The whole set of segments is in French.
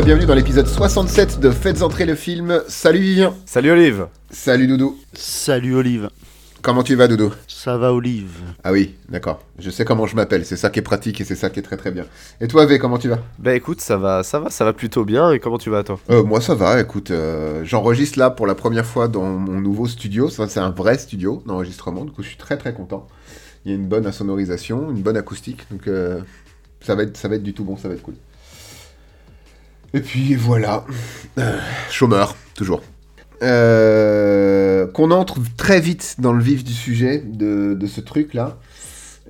Et bienvenue dans l'épisode 67 de Faites entrer le film. Salut Vivien. Salut Olive. Salut Doudou. Salut Olive. Comment tu vas Doudou? Ça va Olive? Ah oui, d'accord. Je sais comment je m'appelle, c'est ça qui est pratique et c'est ça qui est très très bien. Et toi V, comment tu vas? Bah écoute, ça va, ça va, ça va plutôt bien. Et comment tu vas toi? Euh, Moi ça va, écoute, euh, j'enregistre là pour la première fois dans mon nouveau studio. Ça, c'est un vrai studio d'enregistrement, du coup je suis très très content. Il y a une bonne insonorisation, une bonne acoustique, donc euh, ça, va être, ça va être du tout bon, ça va être cool. Et puis voilà, Euh, chômeur, toujours. Euh, qu'on entre très vite dans le vif du sujet de, de ce truc-là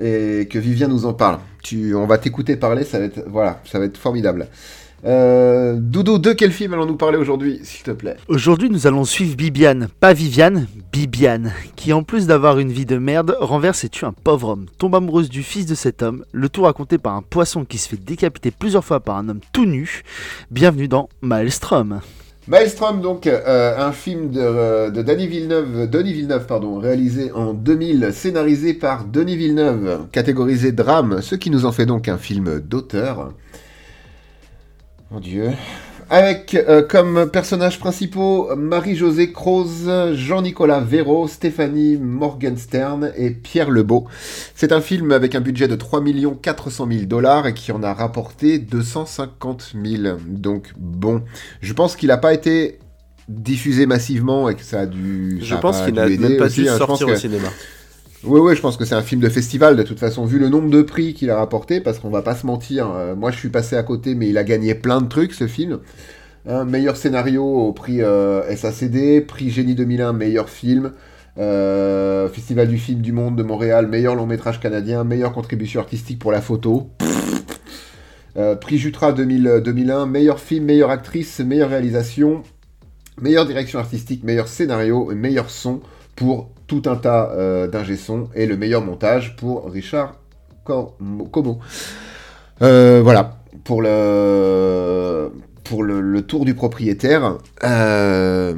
et que Vivien nous en parle. Tu, on va t'écouter parler, ça va être, voilà, ça va être formidable. Euh, Doudou, de quel film allons-nous parler aujourd'hui, s'il te plaît? Aujourd'hui, nous allons suivre Bibiane, pas Viviane, Bibiane, qui en plus d'avoir une vie de merde, renverse et tue un pauvre homme, tombe amoureuse du fils de cet homme, le tout raconté par un poisson qui se fait décapiter plusieurs fois par un homme tout nu. Bienvenue dans Maelstrom. Maelstrom, donc, euh, un film de, euh, de Denis Villeneuve, Denis Villeneuve, pardon, réalisé en 2000, scénarisé par Denis Villeneuve, catégorisé drame, ce qui nous en fait donc un film d'auteur. Mon Dieu. Avec euh, comme personnages principaux Marie-Josée Croze, Jean-Nicolas Véraud, Stéphanie Morgenstern et Pierre Lebeau. C'est un film avec un budget de 3 400 000 dollars et qui en a rapporté 250 000. Donc bon, je pense qu'il n'a pas été diffusé massivement et que ça a dû... Je ça pense qu'il n'a même pas aussi, dû hein. Sortir que- au cinéma. Oui, oui, je pense que c'est un film de festival de toute façon, vu le nombre de prix qu'il a rapporté, parce qu'on va pas se mentir, euh, moi je suis passé à côté, mais il a gagné plein de trucs ce film. Un meilleur scénario au prix euh, SACD, prix Génie 2001, meilleur film, euh, Festival du film du monde de Montréal, meilleur long métrage canadien, meilleure contribution artistique pour la photo. Prix Jutra 2000, 2001, meilleur film, meilleure actrice, meilleure réalisation, meilleure direction artistique, meilleur scénario meilleur son pour tout un tas euh, et le meilleur montage pour Richard Como. Euh, voilà, pour le, pour le, tour du propriétaire. Euh,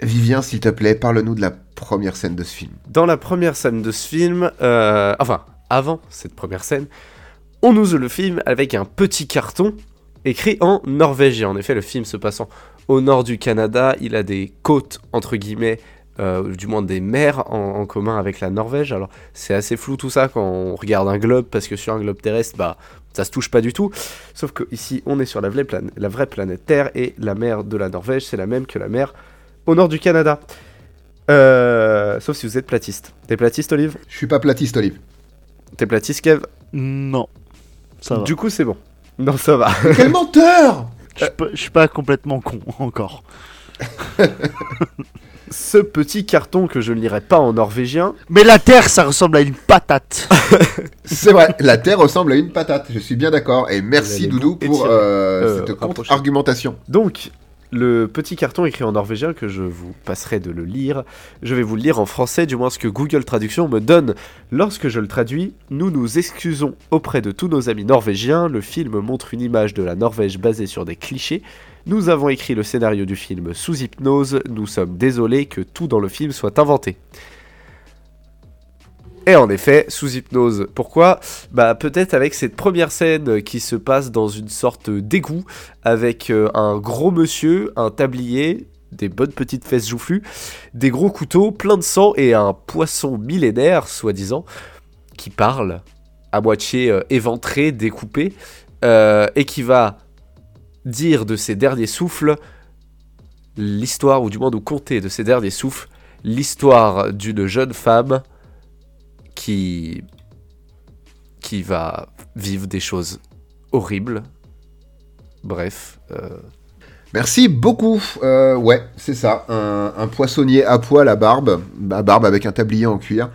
Vivien, s'il te plaît, parle-nous de la première scène de ce film. Dans la première scène de ce film, euh, enfin, avant cette première scène, on ouvre le film avec un petit carton écrit en norvégien. En effet, le film se passant au nord du Canada, il a des côtes, entre guillemets, euh, du moins des mers en, en commun avec la Norvège. Alors, c'est assez flou tout ça quand on regarde un globe, parce que sur un globe terrestre, bah, ça se touche pas du tout. Sauf que ici, on est sur la vraie, plan- la vraie planète Terre, et la mer de la Norvège, c'est la même que la mer au nord du Canada. Euh, sauf si vous êtes platiste. T'es platiste, Olive? Je suis pas platiste, Olive. T'es platiste, Kev? Non, ça va. Du coup, c'est bon. Non, ça va. Quel menteur Je suis pas- je suis pas complètement con encore. Ce petit carton que je ne lirai pas en norvégien, Mais la Terre, ça ressemble à une patate. C'est vrai, la Terre ressemble à une patate, je suis bien d'accord. Et merci Doudou pour euh, Euh, cette contre-argumentation. Donc, le petit carton écrit en norvégien que je vous passerai de le lire, je vais vous le lire en français, du moins ce que Google Traduction me donne. Lorsque je le traduis, nous nous excusons auprès de tous nos amis norvégiens. Le film montre une image de la Norvège basée sur des clichés. Nous avons écrit le scénario du film sous hypnose. Nous sommes désolés que tout dans le film soit inventé. Et en effet, sous hypnose. Pourquoi? Bah peut-être avec cette première scène qui se passe dans une sorte d'égout avec euh, un gros monsieur, un tablier, des bonnes petites fesses joufflues, des gros couteaux, plein de sang et un poisson millénaire, soi-disant, qui parle à moitié euh, éventré, découpé, euh, et qui va dire de ses derniers souffles l'histoire, ou du moins nous conter de ses derniers souffles, l'histoire d'une jeune femme qui va vivre des choses horribles. Bref, euh, Merci beaucoup. Euh, ouais, c'est ça. Un, poissonnier à poil à barbe, à barbe avec un tablier en cuir,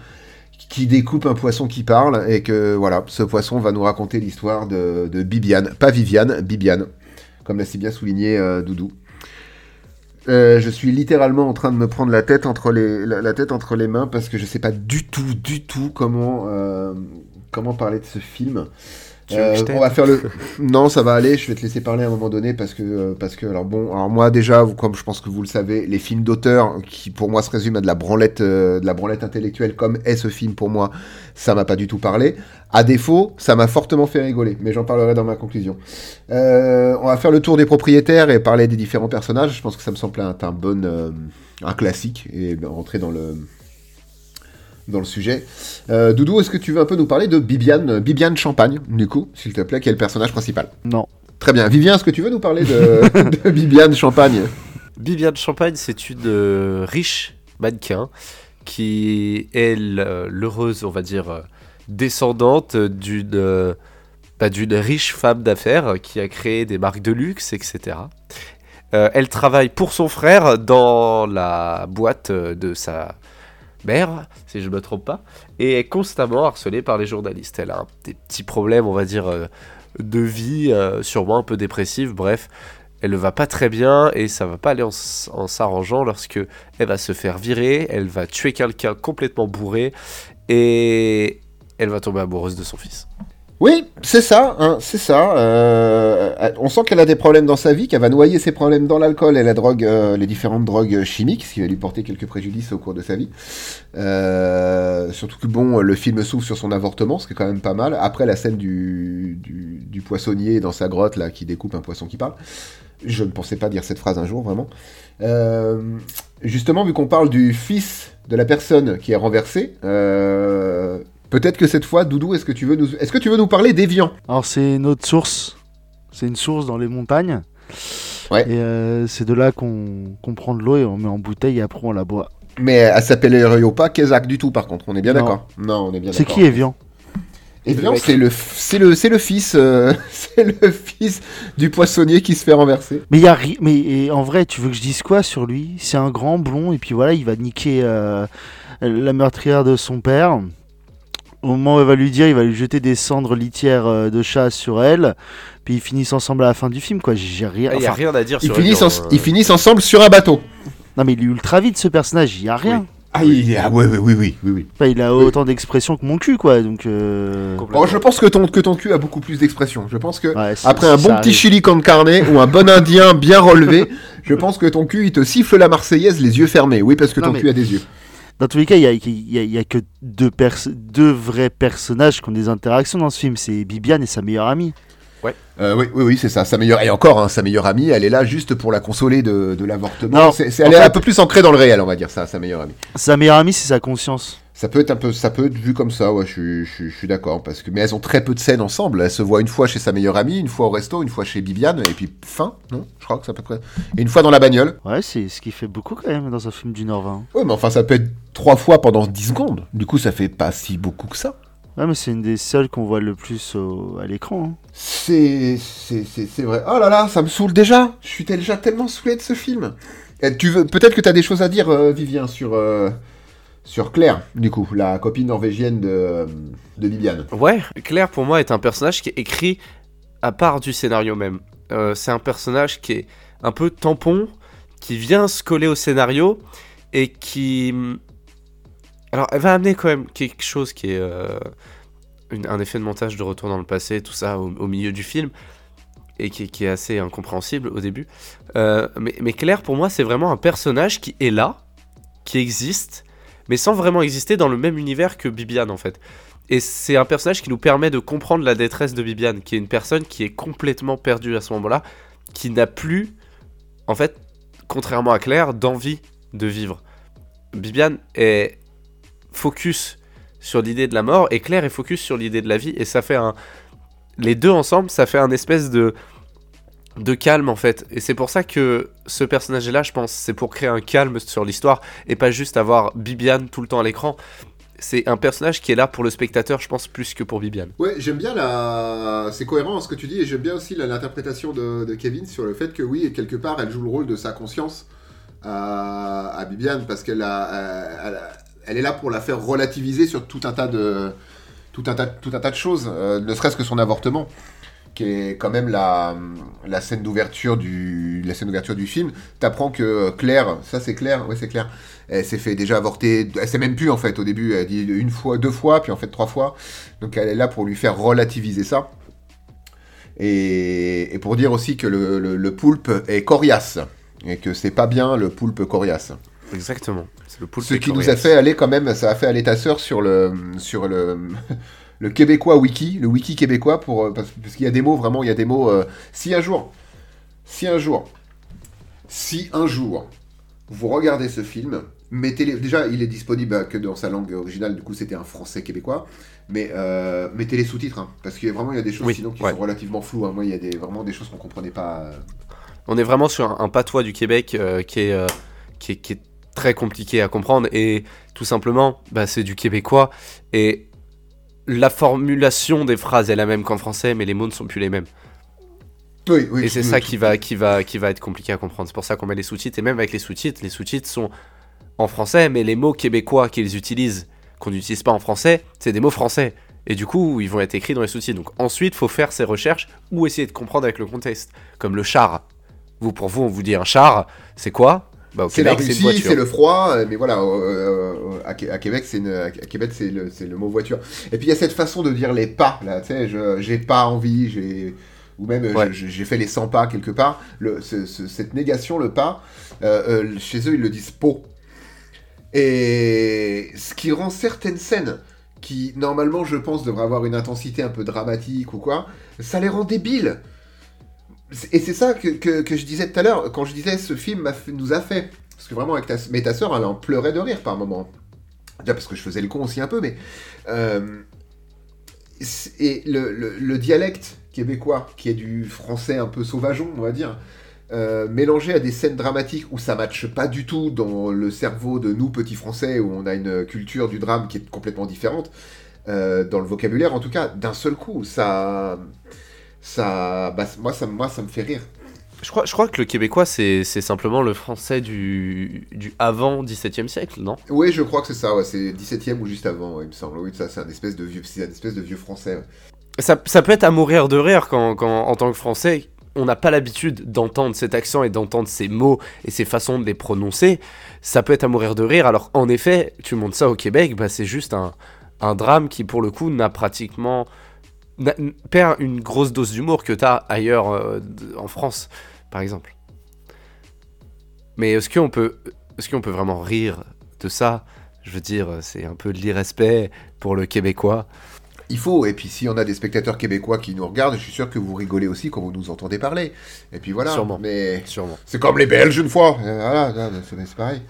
qui découpe un poisson qui parle et que voilà, ce poisson va nous raconter l'histoire de, de Bibiane, pas Viviane, Bibiane, comme l'a si bien souligné euh, Doudou. Euh, je suis littéralement en train de me prendre la tête entre les, la, tête entre les mains parce que je sais pas du tout, du tout comment, euh, comment parler de ce film. Euh, on va faire le. Non, ça va aller. Je vais te laisser parler à un moment donné parce que euh, parce que alors bon, alors moi déjà, comme je pense que vous le savez, les films d'auteur qui pour moi se résument à de la branlette, euh, de la branlette intellectuelle comme est ce film pour moi, ça m'a pas du tout parlé. À défaut, ça m'a fortement fait rigoler, mais j'en parlerai dans ma conclusion. Euh, on va faire le tour des propriétaires et parler des différents personnages. Je pense que ça me semble un, un bon un classique et rentrer dans le dans le sujet. Euh, Doudou, est-ce que tu veux un peu nous parler de Bibiane, euh, Bibiane Champagne, du coup, s'il te plaît, qui est le personnage principal? Non. Très bien. Vivien, est-ce que tu veux nous parler de, de Bibiane Champagne? Bibiane Champagne, c'est une euh, riche mannequin qui est l'heureuse, on va dire, descendante d'une bah, d'une riche femme d'affaires qui a créé des marques de luxe, etc. Euh, elle travaille pour son frère dans la boîte de sa mère, si je ne me trompe pas, et est constamment harcelée par les journalistes. Elle a des petits problèmes, on va dire, euh, de vie, euh, sûrement un peu dépressive, bref elle ne va pas très bien et ça va pas aller en, en s'arrangeant lorsque elle va se faire virer, elle va tuer quelqu'un complètement bourré et elle va tomber amoureuse de son fils. Oui, c'est ça, hein, c'est ça. Euh, on sent qu'elle a des problèmes dans sa vie, qu'elle va noyer ses problèmes dans l'alcool et la drogue, euh, les différentes drogues chimiques, ce qui va lui porter quelques préjudices au cours de sa vie. Euh, surtout que bon, le film s'ouvre sur son avortement, ce qui est quand même pas mal. Après la scène du, du, poissonnier dans sa grotte là, qui découpe un poisson qui parle. Je ne pensais pas dire cette phrase un jour, vraiment. Euh, justement, vu qu'on parle du fils de la personne qui est renversée, euh, peut-être que cette fois, Doudou, est-ce que tu veux nous, est-ce que tu veux nous parler d'Evian? Alors c'est notre source. C'est une source dans les montagnes. Ouais. Et euh, c'est de là qu'on prend de l'eau et on met en bouteille et après on la boit. Mais elle s'appelle pas Kezak du tout, par contre. On est bien d'accord. Non, on est bien C'est d'accord. qui Evian? Evian, c'est le, c'est le, c'est le fils, euh, c'est le fils du poissonnier qui se fait renverser. Mais il y a ri- mais et en vrai, tu veux que je dise quoi sur lui? C'est un grand blond et puis voilà, il va niquer euh, la meurtrière de son père. Au moment où elle va lui dire, il va lui jeter des cendres litières euh, de chat sur elle. Puis ils finissent ensemble à la fin du film, quoi. J'ai rien. Il n'y a enfin, rien à dire Ils sur finissent, en- euh, ils finissent ensemble sur un bateau. Non, mais il est ultra vite ce personnage, il y a rien. Ah, il, ah ouais, ouais, oui, oui, oui, oui. Enfin, il a autant d'expressions que mon cul, quoi. Donc. euh. Oh, je pense que ton, que ton cul a beaucoup plus d'expression. Je pense que ouais, après un bon petit chili con carne ou un bon indien bien relevé, je pense que ton cul il te siffle la marseillaise les yeux fermés. Oui, parce que Non, ton mais- cul a des yeux. Dans tous les cas, il y a, il y a- il y a que deux, pers- deux vrais personnages qui ont des interactions dans ce film. C'est Bibiane et sa meilleure amie. Euh, oui, oui, oui, c'est ça. Sa meilleure et encore, hein, sa meilleure amie, elle est là juste pour la consoler de, de l'avortement. En elle est fait- un peu plus ancrée dans le réel, on va dire ça, sa meilleure amie. Sa meilleure amie, c'est sa conscience. Ça peut être un peu, ça peut être vu comme ça. Ouais, je, suis- je, suis- je suis d'accord parce que, mais elles ont très peu de scènes ensemble. Elles se voient une fois chez sa meilleure amie, une fois au resto, une fois chez Bibiane, et puis fin, non Je crois que ça peut être. Et une fois dans la bagnole. Ouais, c'est ce qui fait beaucoup quand même dans un film d'une heure vingt. Ouais, mais enfin, ça peut être trois fois pendant 10 secondes. Du coup, ça fait pas si beaucoup que ça. Ouais, mais c'est une des seules qu'on voit le plus au- à l'écran. hein. C'est, c'est, c'est, c'est vrai. Oh là là, ça me saoule déjà. Je suis déjà tellement saoulé de ce film. Et tu veux, peut-être que tu as des choses à dire, euh, Vivien, sur, euh, sur Claire, du coup, la copine norvégienne de, de. Ouais, Claire pour moi est un personnage qui est écrit à part du scénario même. Euh, c'est un personnage qui est un peu tampon, qui vient se coller au scénario et qui... Alors elle va amener quand même quelque chose qui est euh, un effet de montage de retour dans le passé, tout ça au, milieu du film, et qui, est assez incompréhensible au début. Euh, mais Claire pour moi c'est vraiment un personnage qui est là, qui existe, mais sans vraiment exister dans le même univers que Bibiane en fait. Et c'est un personnage qui nous permet de comprendre la détresse de Bibiane, qui est une personne qui est complètement perdue à ce moment-là, qui n'a plus, en fait, contrairement à Claire, d'envie de vivre. Bibiane est focus sur l'idée de la mort et Claire est focus sur l'idée de la vie et ça fait un les deux ensemble ça fait un espèce de de calme en fait. Et c'est pour ça que ce personnage là je pense c'est pour créer un calme sur l'histoire et pas juste avoir Bibiane tout le temps à l'écran. C'est un personnage qui est là pour le spectateur je pense plus que pour Bibiane. Ouais, j'aime bien la. C'est cohérent ce que tu dis, et j'aime bien aussi l'interprétation de, Kevin sur le fait que, oui, quelque part, elle joue le rôle de sa conscience à, Bibiane, parce qu'elle est là pour la faire relativiser sur tout un tas de, tout un tas de choses, euh, ne serait-ce que son avortement, qui est quand même la, la scène d'ouverture du, la scène d'ouverture du film. T'apprends que Claire, ça c'est Claire, ouais c'est Claire, elle s'est fait déjà avorter, elle sait même plus en fait au début, elle dit une fois, deux fois, puis en fait trois fois. Donc elle est là pour lui faire relativiser ça. Et, et pour dire aussi que le, le- le poulpe est coriace. Et que c'est pas bien le poulpe coriace. Exactement. C'est le poulpe Ce qui nous a fait aller quand même, ça a fait aller ta sœur sur le, sur le, le québécois wiki, le wiki québécois, pour, euh, parce, parce qu'il y a des mots, vraiment, il y a des mots. euh, si un jour, si un jour, si un jour, vous regardez ce film, mettez-les. Déjà, il est disponible euh, que dans sa langue originale, du coup, c'était un français québécois, mais euh, mettez les sous-titres, hein, parce qu'il y a vraiment, il y a des choses Oui, sinon qui ouais. sont relativement floues. hein. Moi, il y a des, vraiment des choses qu'on comprenait pas. On est vraiment sur un, un patois du Québec euh, qui, est, qui, est, qui est très compliqué à comprendre et tout simplement, bah, c'est du québécois et la formulation des phrases est la même qu'en français, mais les mots ne sont plus les mêmes. Oui, oui, et c'est ça qui va, qui, va, qui va être compliqué à comprendre. C'est pour ça qu'on met les sous-titres. Et même avec les sous-titres, les sous-titres sont en français, mais les mots québécois qu'ils utilisent, qu'on n'utilise pas en français, c'est des mots français. Et du coup, ils vont être écrits dans les sous-titres. Donc ensuite, faut faire ses recherches ou essayer de comprendre avec le contexte. Comme le char. Vous, pour vous, on vous dit un char, c'est quoi? Bah, C'est la Russie, c'est le froid, euh, mais voilà, euh, à, Qué- à Québec, c'est une- à Québec, c'est le, mot voiture. Et puis il y a cette façon de dire les pas, là, tu sais, j'ai pas envie, j'ai ou même Ouais. j'ai fait les 100 pas quelque part. Le, ce- ce- cette négation, le pas, euh, chez eux, ils le disent pot. Et ce qui rend certaines scènes qui, normalement, je pense, devraient avoir une intensité un peu dramatique ou quoi, ça les rend débiles. Et c'est ça que, je disais tout à l'heure, quand je disais ce film nous a fait. Parce que vraiment, avec ta, mais ta soeur, elle en pleurait de rire par moment. Déjà parce que je faisais le con aussi un peu, mais. euh, et le dialecte québécois, qui est du français un peu sauvageon, on va dire, euh, mélangé à des scènes dramatiques où ça matche pas du tout dans le cerveau de nous, petits français, où on a une culture du drame qui est complètement différente, euh, dans le vocabulaire en tout cas, d'un seul coup, ça. Ça bah, moi, ça, moi, ça me fait rire. Je crois, je crois que le québécois, c'est simplement le français du, du avant 17e siècle, non? Oui, je crois que c'est ça, ouais, c'est 17ème ou juste avant, ouais, il me semble. Oui, ça, c'est un espèce de vieux, c'est un espèce de vieux français. ouais. ça, ça peut être à mourir de rire quand, quand en tant que français, on n'a pas l'habitude d'entendre cet accent et d'entendre ces mots et ces façons de les prononcer. Ça peut être à mourir de rire. Alors, en effet, tu montes ça au Québec, bah, c'est juste un, un drame qui, pour le coup, n'a pratiquement. Perd une grosse dose d'humour que tu as ailleurs euh, en France, par exemple. Mais est-ce qu'on peut, est qu'on peut vraiment rire de ça? Je veux dire, c'est un peu de l'irrespect pour le Québécois. Il faut, et puis s'il y en a des spectateurs québécois qui nous regardent, je suis sûr que vous rigolez aussi quand vous nous entendez parler. Et puis voilà, Sûrement. mais Sûrement. c'est comme les Belges une fois. Euh, Voilà, là, c'est c'est pareil.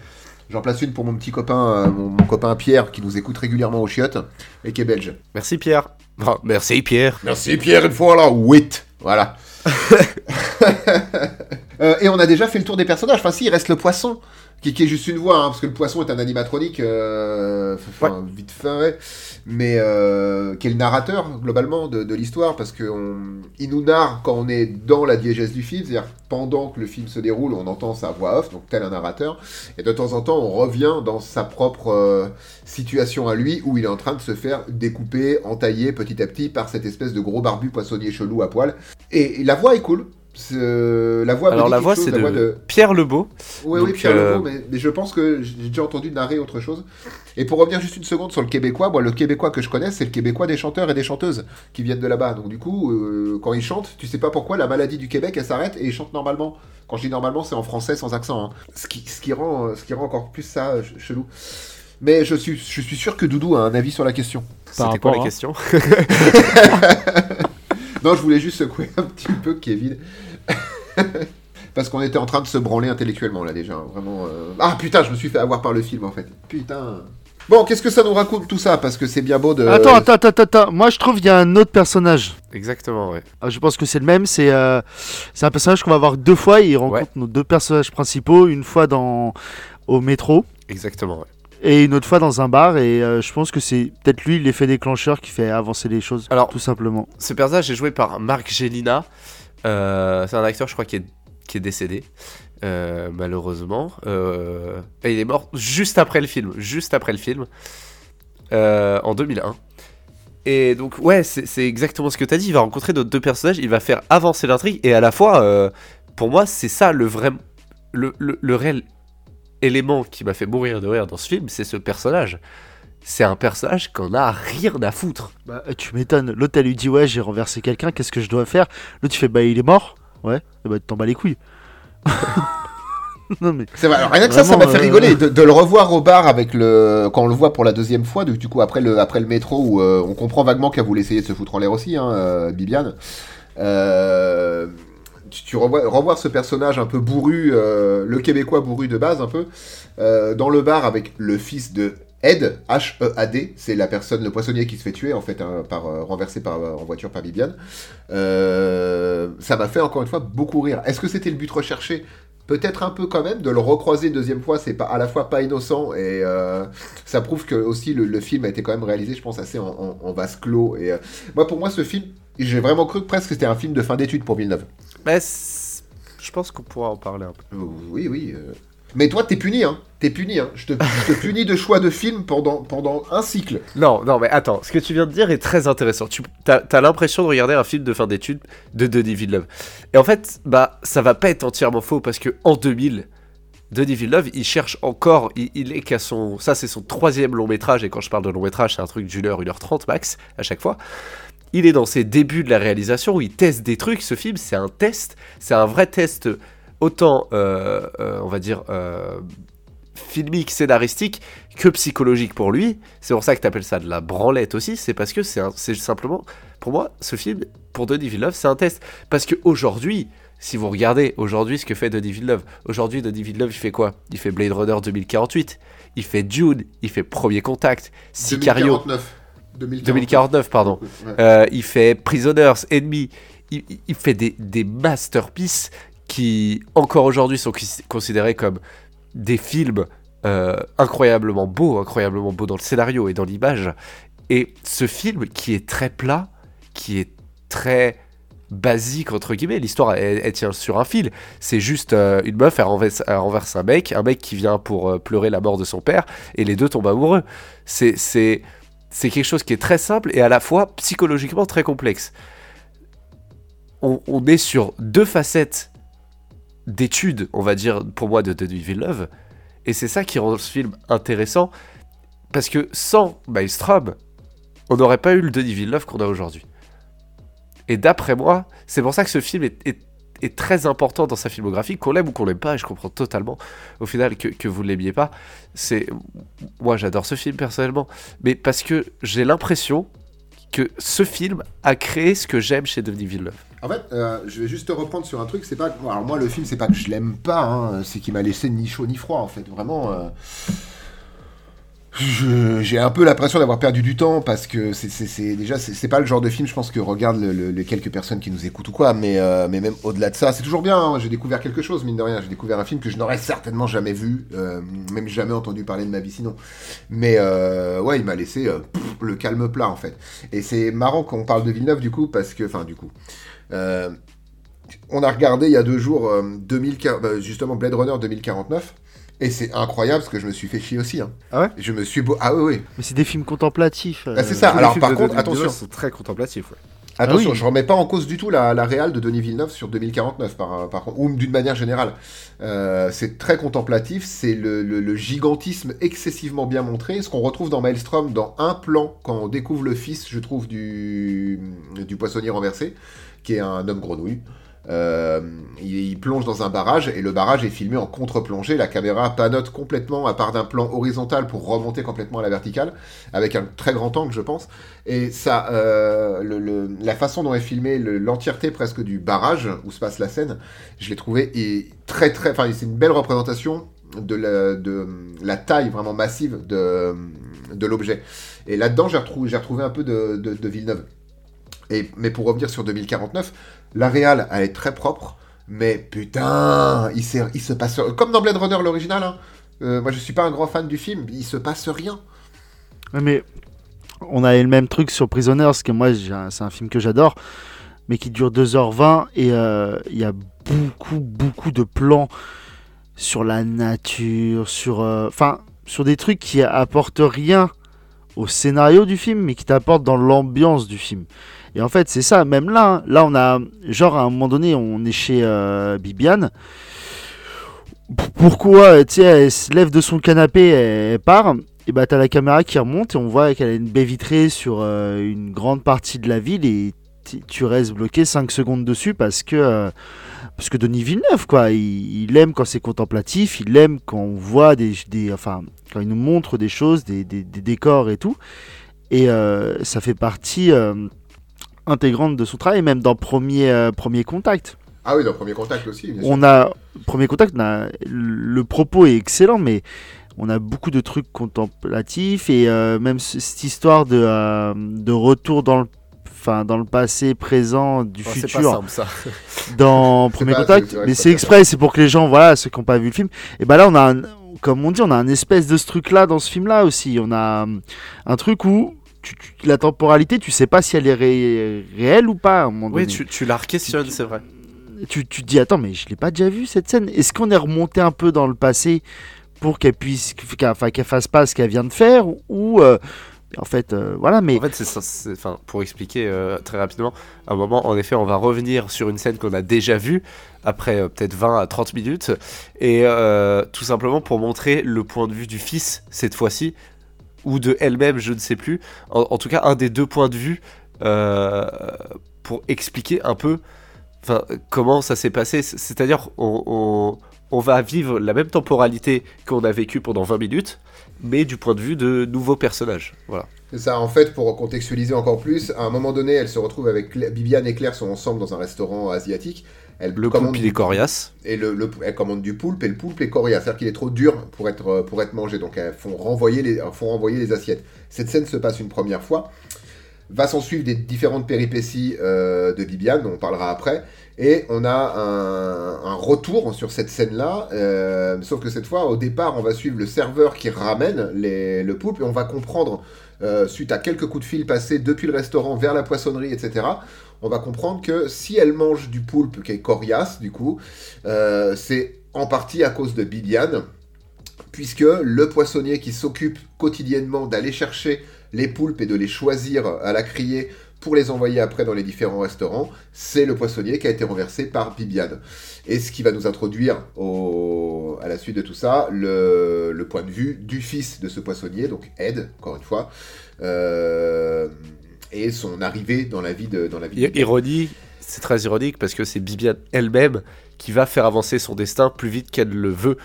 J'en place une pour mon petit copain, euh, mon, mon copain Pierre, qui nous écoute régulièrement aux chiottes, et qui est belge. Merci Pierre. Oh, merci Pierre. Merci Pierre une fois là, wit, voilà. Euh, et on a déjà fait le tour des personnages. Enfin, si, il reste le poisson, qui, qui est juste une voix, hein, parce que le poisson est un animatronique, euh, enfin, vite fait, mais euh, qui est le narrateur, globalement, de, de l'histoire, parce qu'il nous narre quand on est dans la diégèse du film, c'est-à-dire pendant que le film se déroule, on entend sa voix off, donc tel un narrateur, et de temps en temps, on revient dans sa propre euh, situation à lui, où il est en train de se faire découper, entailler petit à petit par cette espèce de gros barbu poissonnier chelou à poil. Et, et la voix est cool. C'est- La voix Alors la voix c'est de... de... Pierre Lebeau. Oui, oui, Pierre euh, Lebeau, mais, mais je pense que j'ai déjà entendu narrer autre chose. Et pour revenir juste une seconde sur le québécois, moi, le québécois que je connais, c'est le québécois des chanteurs et des chanteuses qui viennent de là-bas. Donc, du coup, euh, quand ils chantent, tu sais pas pourquoi la maladie du Québec, elle s'arrête et ils chantent normalement. Quand je dis normalement, c'est en français sans accent. hein. Ce, qui, ce, qui rend, euh, ce qui rend encore plus ça euh, ch- chelou. Mais je suis, je suis sûr que Doudou a un avis sur la question. C'était quoi la à- question? Non, je voulais juste secouer un petit peu Kevin. Parce qu'on était en train de se branler intellectuellement là déjà, vraiment. euh. Ah putain, je me suis fait avoir par le film en fait. Putain. Bon, qu'est-ce que ça nous raconte tout ça? Parce que c'est bien beau de. Attends, attends, attends, attends. Moi, je trouve qu'il y a un autre personnage. Exactement, ouais. Ah, Je pense que c'est le même. C'est euh, c'est un personnage qu'on va voir deux fois. Il rencontre Ouais. nos deux personnages principaux. Une fois dans au métro Exactement, ouais. et une autre fois dans un bar. Et euh, je pense que c'est peut-être lui l'effet déclencheur qui fait avancer les choses. Alors- tout simplement. Ce personnage est joué par Marc Gélina. Euh, c'est un acteur, je crois, qui est, qui est décédé, euh, malheureusement. Euh, et il est mort juste après le film, juste après le film, en 2001. Et donc, ouais, c'est exactement ce que tu as dit. Il va rencontrer nos deux personnages, il va faire avancer l'intrigue, et à la fois, pour moi, c'est ça le vrai. Le, le, le réel élément qui m'a fait mourir de rire dans ce film, c'est ce personnage. C'est un personnage qu'on a rien à foutre. Bah, tu m'étonnes. L'autre, elle lui dit Ouais, j'ai renversé quelqu'un, qu'est-ce que je dois faire? L'autre, tu fais Bah, il est mort. Ouais, et bah, tu t'en bats les couilles. non, mais. C'est vrai, alors, rien que ça, ça m'a fait euh, rigoler de, de le revoir au bar avec le quand on le voit pour la deuxième fois, du, du coup après le après le métro où euh, on comprend vaguement qu'elle voulait essayer de se foutre en l'air aussi, hein, euh, Bibiane. Euh, tu, tu revois, revoir ce personnage un peu bourru, euh, le Québécois bourru de base un peu, euh, dans le bar avec le fils de Ed, H-E-A-D, c'est la personne, le poissonnier qui se fait tuer en fait, hein, par, euh, renversé par, en voiture par Bibiane. Euh, ça m'a fait encore une fois beaucoup rire. Est-ce que c'était le but recherché? Peut-être un peu quand même, de le recroiser une deuxième fois, c'est pas à la fois pas innocent et euh, ça prouve que aussi le, le film a été quand même réalisé, je pense, assez en, en, en vase clos. Et euh, moi, pour moi, ce film, j'ai vraiment cru que presque c'était un film de fin d'études pour Villeneuve. Mais je pense qu'on pourra en parler un peu. Euh, Oui, oui. Mais toi, t'es puni, hein. T'es puni, hein. Je te, je te punis de choix de film pendant, pendant un cycle. Non, non, mais attends, ce que tu viens de dire est très intéressant. Tu as, as l'impression de regarder un film de fin d'études de Denis Villeneuve. Et en fait, bah, ça va pas être entièrement faux parce que en 2000, Denis Villeneuve, il cherche encore, il, il est qu'à son. Ça, c'est son troisième long métrage, et quand je parle de long métrage, c'est un truc d'une heure, une heure trente max à chaque fois. Il est dans ses débuts de la réalisation où il teste des trucs. Ce film, c'est un test, c'est un vrai test, autant, euh, euh, on va dire, euh, filmique, scénaristique, que psychologique pour lui. C'est pour ça que tu appelles ça de la branlette aussi. C'est parce que c'est simplement, pour moi, ce film, pour Denis Villeneuve, c'est un test. Parce que aujourd'hui, si vous regardez aujourd'hui ce que fait Denis Villeneuve, aujourd'hui Denis Villeneuve, il fait quoi? Il fait Blade Runner 2048, il fait Dune, il fait Premier Contact, Sicario 2049. 2049, pardon. Ouais. Euh, il fait Prisoners, Enemy. Il, il- il fait des, des masterpieces qui, encore aujourd'hui, sont cons- considérés comme des films euh, incroyablement beaux, incroyablement beaux dans le scénario et dans l'image. Et ce film qui est très plat, qui est très basique entre guillemets, l'histoire elle, tient sur un fil. C'est juste euh, une meuf, elle renverse, un mec, un mec qui vient pour euh, pleurer la mort de son père, et les deux tombent amoureux. C'est quelque chose qui est très simple et à la fois psychologiquement très complexe. On est sur deux facettes d'études, on va dire, pour moi, de Denis Villeneuve. Et c'est ça qui rend ce film intéressant. Parce que sans Maelstrom, on n'aurait pas eu le Denis Villeneuve qu'on a aujourd'hui. Et d'après moi, c'est pour ça que ce film est, très important dans sa filmographie, qu'on l'aime ou qu'on l'aime pas, et je comprends totalement au final que, que vous ne l'aimiez pas. C'est moi j'adore ce film personnellement, mais parce que j'ai l'impression que ce film a créé ce que j'aime chez Denis Villeneuve. En fait, euh, je vais juste te reprendre sur un truc. C'est pas. Alors moi, le film, c'est pas que je l'aime pas. hein, c'est qu'il m'a laissé ni chaud ni froid. En fait, vraiment. euh, J'ai un peu l'impression d'avoir perdu du temps parce que c'est déjà c'est pas le genre de film je pense que regardent le- le- les quelques personnes qui nous écoutent ou quoi mais euh, mais même au-delà de ça c'est toujours bien hein, j'ai découvert quelque chose mine de rien j'ai découvert un film que je n'aurais certainement jamais vu même jamais entendu parler de ma vie sinon mais ouais il m'a laissé le calme plat en fait et c'est marrant qu'on parle de Villeneuve du coup parce que enfin du coup euh, on a regardé il y a deux jours euh, 2040 bah, justement Blade Runner 2049 et c'est incroyable parce que je me suis fait chier aussi. Hein. Ah ouais? Je me suis beau. Ah oui, oui. Mais c'est des films contemplatifs. euh, Bah, c'est ça. Tous les Alors par de contre, attention. Sont très contemplatifs. ouais. Attention, oui. je remets pas en cause du tout la, la réal de Denis Villeneuve sur 2049, par, par contre, ou d'une manière générale. Euh, c'est très contemplatif, c'est le, le- le gigantisme excessivement bien montré, ce qu'on retrouve dans Maelstrom dans un plan quand on découvre le fils, je trouve, du, du poissonnier renversé, qui est un homme grenouille. Euh, il, plonge dans un barrage et le barrage est filmé en contre-plongée. La caméra panote complètement à part d'un plan horizontal pour remonter complètement à la verticale, avec un très grand angle, je pense. Et ça, euh, le- la façon dont est filmée le- l'entièreté presque du barrage où se passe la scène, je l'ai trouvé et très très. Enfin, c'est une belle représentation de la, taille vraiment massive de, l'objet. Et là-dedans, j'ai retrouvé, un peu de, de Villeneuve. Et, mais pour revenir sur 2049, la réal, elle est très propre, mais putain, il, se passe. Comme dans Blade Runner, l'original, hein. Euh, moi je suis pas un grand fan du film, il se passe rien. Ouais, mais on a le même truc sur Prisoners, que moi, c'est un film que j'adore, mais qui dure 2h20 et euh, il y a beaucoup, beaucoup de plans sur la nature, sur. euh, Enfin, sur des trucs qui apportent rien au scénario du film, mais qui t'apportent dans l'ambiance du film. Et en fait, c'est ça, même là, là, on a. Genre, à un moment donné, on est chez euh, Bibiane. Pourquoi, tu sais, elle se lève de son canapé, elle part? et bah t'as la caméra qui remonte et on voit qu'elle a une baie vitrée sur euh, une grande partie de la ville et tu restes bloqué 5 secondes dessus parce que euh, parce que Denis Villeneuve quoi, il, aime quand c'est contemplatif, il aime quand on voit des, des enfin quand il nous montre des choses, des, des- décors et tout et euh, ça fait partie intégrante de son travail même dans premier euh, premier contact. Ah oui, dans Premier Contact aussi, bien sûr. On a premier contact, on a- le propos est excellent, mais on a beaucoup de trucs contemplatifs et euh, même ce- cette histoire de, euh, de retour dans le, enfin, dans le passé, présent, du Oh, c'est pas futur, simple ça. dans premier pas- contact. Mais c'est exprès, c'est pour que les gens, voilà, ceux qui n'ont pas vu le film. Et bah là, on a, un- comme on dit, on a un espèce de ce truc-là dans ce film-là aussi. On a euh, un truc où tu- tu- la temporalité, tu sais pas si elle est ré- réelle ou pas à un moment Oui, donné tu, tu la questionnes, c'est vrai. tu, tu te dis attends mais je l'ai pas déjà vu cette scène est-ce qu'on est remonté un peu dans le passé pour qu'elle puisse qu'elle, enfin, qu'elle fasse pas ce qu'elle vient de faire ou euh, en fait euh, voilà mais En fait, c'est Enfin, pour expliquer euh, très rapidement, à un moment, en effet, on va revenir sur une scène qu'on a déjà vue après euh, peut-être 20 à 30 minutes, et tout simplement pour montrer le point de vue du fils cette fois-ci, ou de elle-même, je ne sais plus. En, tout cas, un des deux points de vue euh, pour expliquer un peu, comment ça s'est passé. C'est-à-dire, on- on va vivre la même temporalité qu'on a vécu pendant 20 minutes, mais du point de vue de nouveaux personnages. Voilà. C'est ça, en fait, pour contextualiser encore plus, à un moment donné, elle se retrouve avec Cla- Bibiane et Claire sont ensemble dans un restaurant asiatique. Elle Le commande poulpe, il est coriace. et le, le- elle commande du poulpe et le poulpe est coriace, c'est-à-dire qu'il est trop dur pour être, euh, pour être mangé, donc elles font renvoyer, les, elles font renvoyer les assiettes. Cette scène se passe une première fois, va s'en suivre des différentes péripéties euh, de Bibiane, dont on parlera après, et on a un, retour sur cette scène-là, euh, sauf que cette fois, au départ, on va suivre le serveur qui ramène le poulpe, et on va comprendre, euh, suite à quelques coups de fil passés depuis le restaurant vers la poissonnerie, etc., on va comprendre que si elle mange du poulpe qui est coriace, du coup, euh, c'est en partie à cause de Bibiane, puisque le poissonnier qui s'occupe quotidiennement d'aller chercher les poulpes et de les choisir à la criée pour les envoyer après dans les différents restaurants, c'est le poissonnier qui a été renversé par Bibiane. Et ce qui va nous introduire à la suite de tout ça, le, point de vue du fils de ce poissonnier, donc Ed, encore une fois, euh, et son arrivée dans la vie de, dans la vie. Ironie, c'est très ironique parce que c'est Bibiane elle-même qui va faire avancer son destin plus vite qu'elle le veut.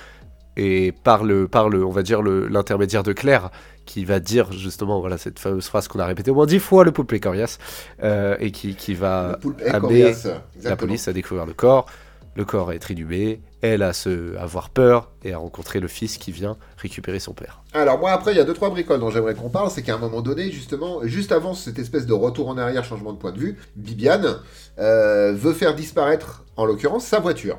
Et par le, par le on va dire, l'intermédiaire de Claire, qui va dire justement voilà, cette fameuse phrase qu'on a répétée au moins dix fois, le poulpe est coriace, euh, et qui, qui va amener la police à découvrir le corps. Le corps est inhumé, elle a se, avoir peur et à rencontrer le fils qui vient récupérer son père. Alors moi après il y a deux trois bricoles dont j'aimerais qu'on parle, c'est qu'à un moment donné justement, juste avant cette espèce de retour en arrière, changement de point de vue, Bibiane euh, veut faire disparaître en l'occurrence sa voiture.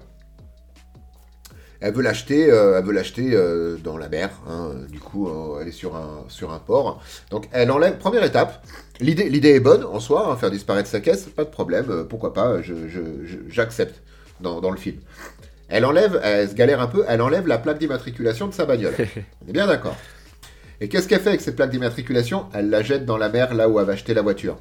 Elle veut l'acheter, euh, elle veut l'acheter euh, dans la mer. hein, du coup, euh, elle est sur un sur un port. Donc, elle enlève. Première étape. L'idée l'idée est bonne en soi, hein, faire disparaître sa caisse, pas de problème. euh, pourquoi pas je- je- je- J'accepte dans, dans le film. Elle enlève, elle se galère un peu. Elle enlève la plaque d'immatriculation de sa bagnole. On est bien d'accord. Et qu'est-ce qu'elle fait avec cette plaque d'immatriculation? Elle la jette dans la mer là où elle va acheter la voiture.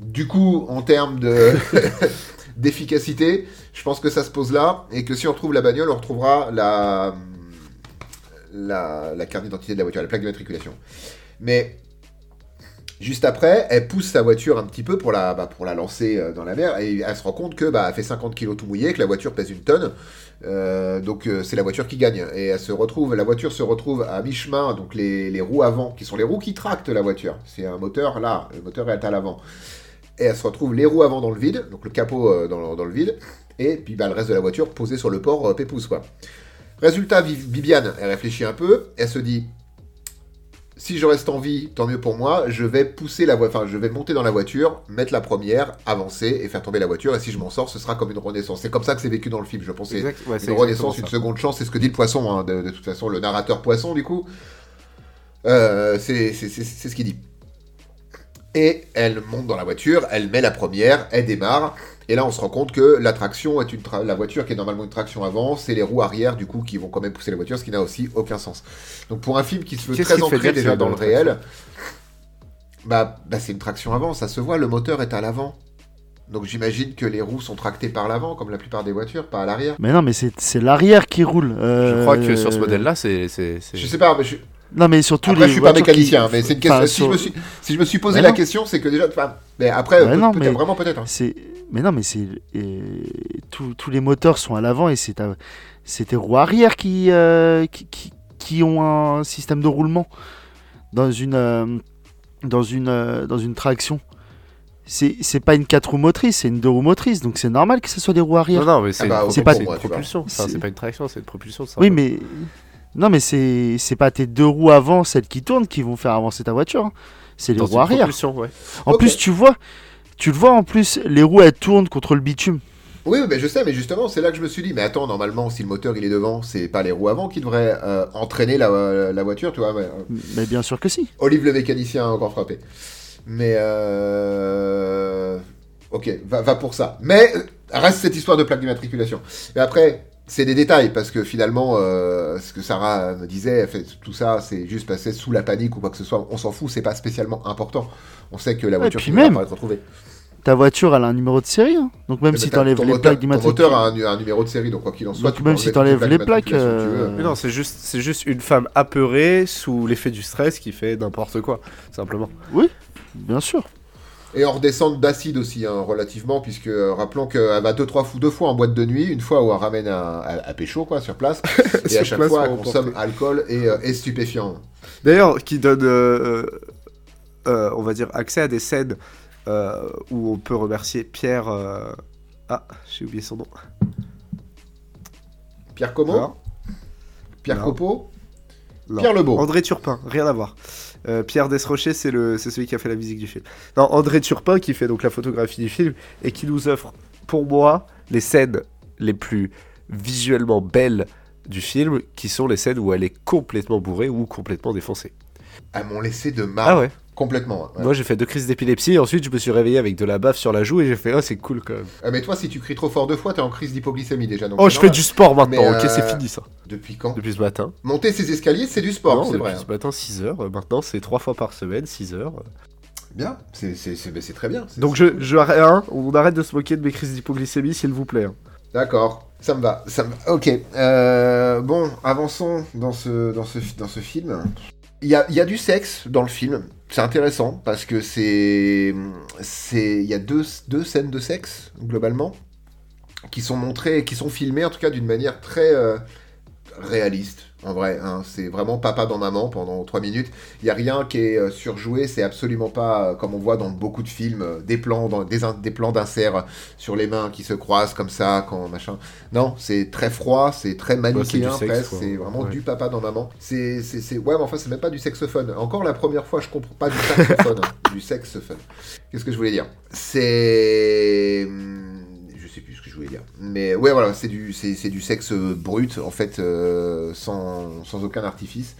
Du coup, en termes de d'efficacité, je pense que ça se pose là, et que si on retrouve la bagnole, on retrouvera la, la, carte d'identité de la voiture, la plaque d'immatriculation. Mais juste après, elle pousse sa voiture un petit peu pour la, bah, pour la lancer euh, dans la mer, et elle se rend compte que bah, elle fait 50 kg tout mouillé, que la voiture pèse une tonne, euh, donc euh, c'est la voiture qui gagne. Et elle se retrouve, la voiture se retrouve à mi-chemin, donc les, les roues avant, qui sont les roues qui tractent la voiture. C'est un moteur là, le moteur est à l'avant. Et elle se retrouve les roues avant dans le vide, donc le capot euh, dans, le- dans le vide, et puis bah, le reste de la voiture posé sur le port euh, pépouze quoi. Résultat, Bibiane, elle réfléchit un peu, elle se dit si je reste en vie, tant mieux pour moi, je vais pousser la voiture, enfin je vais monter dans la voiture, mettre la première, avancer et faire tomber la voiture, et si je m'en sors, ce sera comme une renaissance. C'est comme ça que c'est vécu dans le film, je pense. Exact- ouais, une renaissance, une seconde chance, c'est ce que dit le poisson, hein, de, de toute façon, le narrateur poisson, du coup. Euh, c'est ce qu'il dit. Et elle monte dans la voiture, elle met la première, elle démarre, et là on se rend compte que la traction est une tra- la voiture qui est normalement une traction avant, c'est les roues arrière du coup qui vont quand même pousser la voiture, ce qui n'a aussi aucun sens. Donc pour un film qui se veut très ancré déjà dans le réel, bah, bah c'est une traction avant, ça se voit, le moteur est à l'avant. Donc j'imagine que les roues sont tractées par l'avant, comme la plupart des voitures, pas à l'arrière. Mais non, mais c'est l'arrière qui roule. Je euh, crois que sur ce modèle-là, c'est- Je sais pas, mais je- Non, mais surtout Après, les je suis pas mécanicien, qui- mais c'est une enfin, question. si, sur- je me suis, si je me suis posé Mais la non. question, c'est que déjà. enfin, mais après, Mais peut- non, mais- vraiment peut-être. hein. C'est, mais non, mais c'est et tous tous les moteurs sont à l'avant et c'est tes roues arrière qui, euh, qui, qui qui ont un système de roulement dans une euh, dans une euh, dans une traction. C'est c'est pas une 4 roues motrices, c'est une 2 roues motrices, donc c'est normal que ce soit des roues arrière. Non, non, mais c'est Ah bah, pas- une propulsion. Enfin, C'est- pas une traction, c'est une propulsion. oui, mais non, mais c'est c'est pas tes deux roues avant, celles qui tournent, qui vont faire avancer ta voiture. hein. C'est les Dans roues arrière. ouais. En plus, tu vois, tu le vois en plus, les roues elles tournent contre le bitume. Oui, mais je sais, mais justement, c'est là que je me suis dit, mais attends, normalement, si le moteur il est devant, c'est pas les roues avant qui devraient euh, entraîner la, la voiture, tu vois. mais, euh, Mais bien sûr que si. Olive le mécanicien a encore frappé. Mais euh... ok, va, va pour ça. Mais euh, reste cette histoire de plaque d'immatriculation. Mais après, c'est des détails parce que finalement, euh, ce que Sarah me disait, fait, tout ça, c'est juste passé sous la panique ou quoi que ce soit. On s'en fout, c'est pas spécialement important. On sait que la voiture finira même, par être retrouvée. Ta voiture elle a un numéro de série, hein. donc même Mais si t'as- t'enlèves ton les plaques ton moteur a d'immatriculation. un, un numéro de série, donc quoi qu'il en soit, Donc tu même si t'enlèves toutes les plaques, d'immatriculation tu euh, Mais non, c'est juste, c'est juste une femme apeurée sous l'effet du stress qui fait n'importe quoi, simplement. Bien sûr. Et en redescente d'acide aussi, hein, relativement, puisque euh, rappelons qu'elle va deux, trois fois, deux fois en boîte de nuit, une fois où elle ramène à, à, à pécho, quoi, sur place, et Sur à chaque place, fois elle consomme alcool et, euh, et stupéfiants. D'ailleurs, qui donne, euh, euh, on va dire, accès à des scènes où on peut remercier Pierre. Ah, j'ai oublié son nom. Pierre Comment Pierre Non. Copeau Non. Pierre Lebeau. André Turpin, rien à voir. Euh, Pierre Desrochers, c'est celui qui a fait la musique du film. Non, André Turpin qui fait donc la photographie du film et qui nous offre, pour moi, les scènes les plus visuellement belles du film, qui sont les scènes où elle est complètement bourrée ou complètement défoncée. Elles m'ont laissé de marre. Ah ouais. Complètement. ouais. Moi, j'ai fait deux crises d'épilepsie. et Ensuite, je me suis réveillé avec de la baffe sur la joue et j'ai fait, oh, c'est cool quand même. Euh, mais toi, si tu cries trop fort deux fois, t'es en crise d'hypoglycémie déjà. donc Oh, je fais du sport maintenant. Mais, Ok, euh, c'est fini ça. Depuis quand Depuis ce matin. Monter ces escaliers, c'est du sport, c'est depuis vrai. hein. ce matin, 6 heures. Euh, Maintenant, c'est trois fois par semaine, 6 heures. Bien, c'est c'est très bien. Donc, je, cool. je, hein, on arrête de se moquer de mes crises d'hypoglycémie, s'il vous plaît. hein. D'accord, ça me va, ça me va. Ok, euh, bon, avançons dans ce, dans ce, dans ce film. Il y a, du sexe dans le film, c'est intéressant parce que c'est, c'est, il y a deux, deux scènes de sexe globalement qui sont montrées, qui sont filmées en tout cas d'une manière très euh, réaliste. En vrai, hein. c'est vraiment papa dans maman pendant trois minutes. Il y a rien qui est euh, surjoué, c'est absolument pas euh, comme on voit dans beaucoup de films, euh, des plans, dans, des, plans d'insert sur les mains qui se croisent comme ça, quand machin. Non, c'est très froid, c'est très manichéen presque, c'est vraiment Ouais. du papa dans maman. C'est, c'est, c'est- ouais, mais enfin, c'est même pas du saxophone. Encore la première fois, je comprends pas du saxophone, hein, du saxophone. Qu'est-ce que je voulais dire? C'est. hum, Je sais plus ce que je voulais dire. Mais ouais, voilà, c'est du, c'est, c'est du sexe brut, en fait, euh, sans, sans aucun artifice.